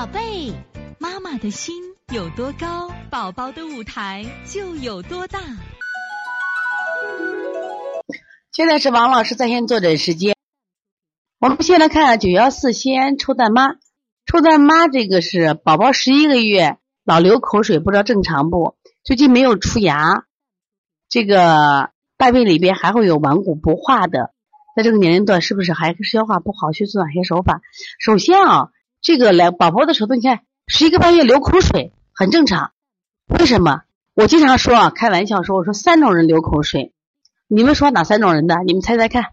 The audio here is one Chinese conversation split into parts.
宝贝，妈妈的心有多高，宝宝的舞台就有多大。现在是王老师在线坐诊时间。我们先来看九幺四西安臭蛋妈，臭蛋妈这个是宝宝十一个月，老流口水，不知道正常不？最近没有出牙，这个大便里边还会有顽固不化的，在这个年龄段是不是还消化不好？需做哪些手法？首先啊，这个来宝宝的时候，你看十一个半月流口水很正常，为什么？我经常说啊，开玩笑说，我说三种人流口水。你们说哪三种人的？你们猜猜看。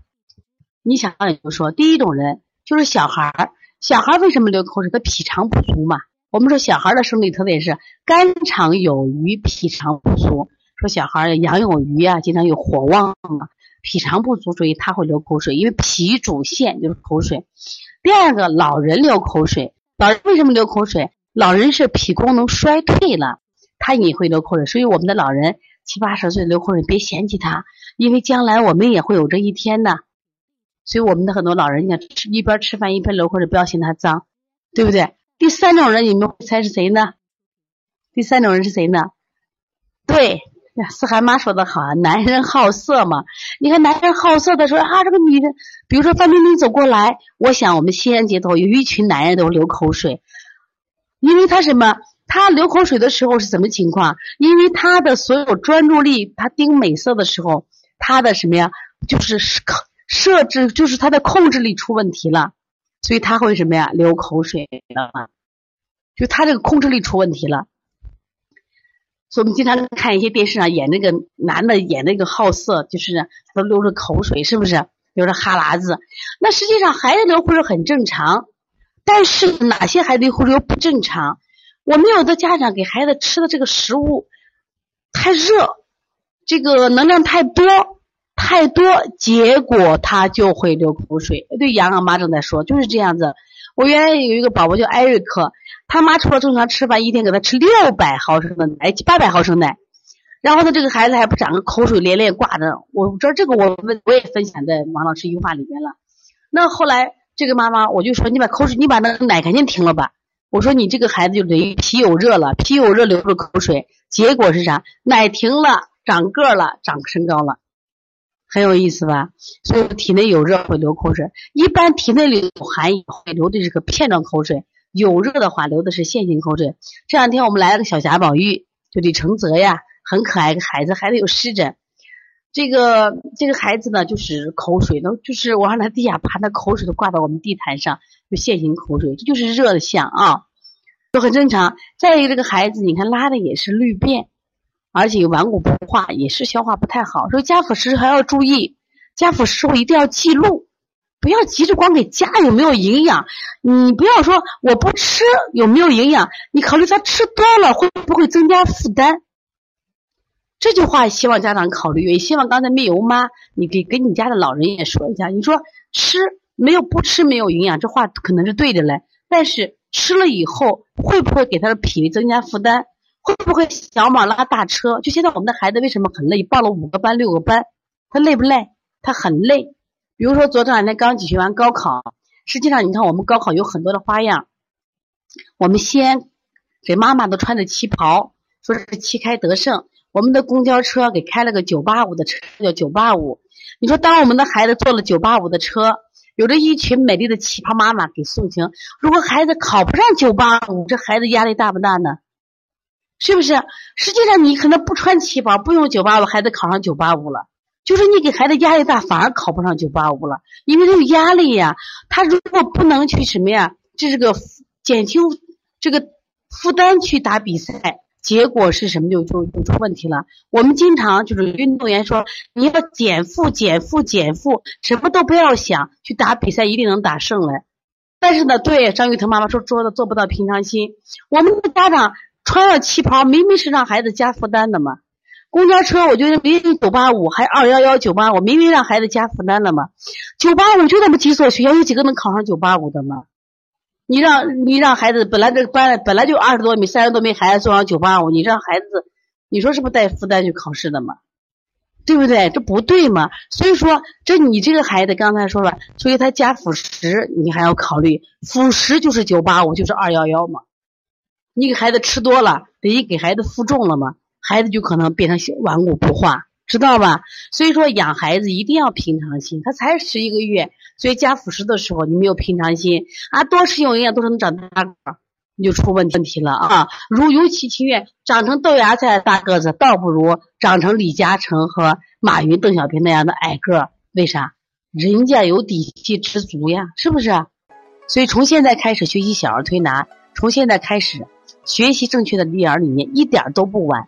你想也就说，第一种人就是小孩儿。小孩儿为什么流口水？他脾肠不足嘛。我们说小孩的生理特点是肝肠有余，脾肠不足。说小孩儿阳有余啊，经常有火旺啊，脾肠不足，所以他会流口水。因为脾主腺就是口水。第二个，老人流口水。老人为什么流口水？老人是脾功能衰退了，他也会流口水。所以我们的老人七八十岁流口水，别嫌弃他。因为将来我们也会有这一天的，所以我们的很多老人家吃一边吃饭一边流口水，不要嫌他脏，对不对？第三种人，你们猜是谁呢？第三种人是谁呢？对，思涵妈说的好啊，男人好色嘛。你看男人好色的时候啊，这个女人，比如说范冰冰走过来，我想我们西安街头有一群男人都流口水，因为他什么？他流口水的时候是什么情况？因为他的所有专注力，他盯美色的时候。他的什么呀？就是设设置，就是他的控制力出问题了，所以他会什么呀？流口水了，就他这个控制力出问题了。所以我们经常看一些电视上演那个男的演那个好色，就是都流着口水，是不是流着哈喇子？那实际上孩子流口水很正常，但是哪些孩子流口水不正常？我们有的家长给孩子吃的这个食物太热。这个能量太多太多，结果他就会流口水。对，洋洋妈正在说，就是这样子。我原来有一个宝宝叫艾瑞克，他妈除了正常吃饭，一天给他吃六百毫升的奶，八百毫升奶。然后呢，这个孩子还不长个口水连连挂着。我知道这个，我我我也分享在王老师一句话里边了。那后来这个妈妈，我就说你把口水，你把那个奶赶紧停了吧。我说你这个孩子就等于脾有热了，脾有热流着口水，结果是啥？奶停了。长个了，长身高了，很有意思吧？所以体内有热会流口水，一般体内里有寒也会流的是个片状口水，有热的话流的是线性口水。这两天我们来了个小贾宝玉，就李承泽呀，很可爱个孩子，孩子有湿疹。这个这个孩子呢，就是口水都就是我让他地下爬，他口水都挂到我们地毯上，就线性口水，这就是热的象啊，都很正常。再一个，这个孩子你看拉的也是绿便。而且顽固不化，也是消化不太好。说加辅食还要注意，加辅食后一定要记录，不要急着光给加有没有营养。你不要说我不吃有没有营养，你考虑他吃多了会不会增加负担。这句话希望家长考虑，也希望刚才没有妈，你给给你家的老人也说一下。你说吃没有不吃没有营养，这话可能是对的嘞，但是吃了以后会不会给他的脾胃增加负担？会不会小马拉大车？就现在我们的孩子为什么很累？报了五个班、六个班，他累不累？他很累。比如说，昨这两天刚举行完高考，实际上你看我们高考有很多的花样。我们先给妈妈都穿着旗袍，说是旗开得胜。我们的公交车给开了个九八五的车，叫九八五。你说，当我们的孩子坐了九八五的车，有着一群美丽的旗袍妈妈给送行。如果孩子考不上九八五，这孩子压力大不大呢？是不是？实际上你可能不穿旗袍，不用九八五，孩子考上九八五了。就是你给孩子压力大，反而考不上九八五了，因为他有压力呀。他如果不能去什么呀，这是个减轻这个负担去打比赛，结果是什么就就就出问题了。我们经常就是运动员说，你要减负、减负、减负，什么都不要想，去打比赛一定能打胜来。但是呢，对张雨腾妈妈说，做的做不到平常心。我们的家长。穿了旗袍，明明是让孩子加负担的嘛。公交车，我觉得明明九八五还二幺幺九八五，明明让孩子加负担了嘛。九八五就那么几所学校，有几个能考上九八五的吗？你让你让孩子本来这班本来就二十多名、三十多名孩子坐上九八五，你让孩子，你说是不是带负担去考试的嘛？对不对？这不对嘛？所以说，这你这个孩子刚才说了，所以他加辅食，你还要考虑辅食就是九八五，就是二幺幺嘛。你给孩子吃多了，等于给孩子负重了嘛，孩子就可能变成顽固不化，知道吧？所以说养孩子一定要平常心，他才十一个月，所以加辅食的时候你没有平常心啊，多食用营养都是能长大个，你就出问题了啊！如尤其情愿长成豆芽菜大个子，倒不如长成李嘉诚和马云、邓小平那样的矮个，为啥？人家有底气吃足呀，是不是？所以从现在开始学习小儿推拿，从现在开始。学习正确的育儿理念一点都不晚，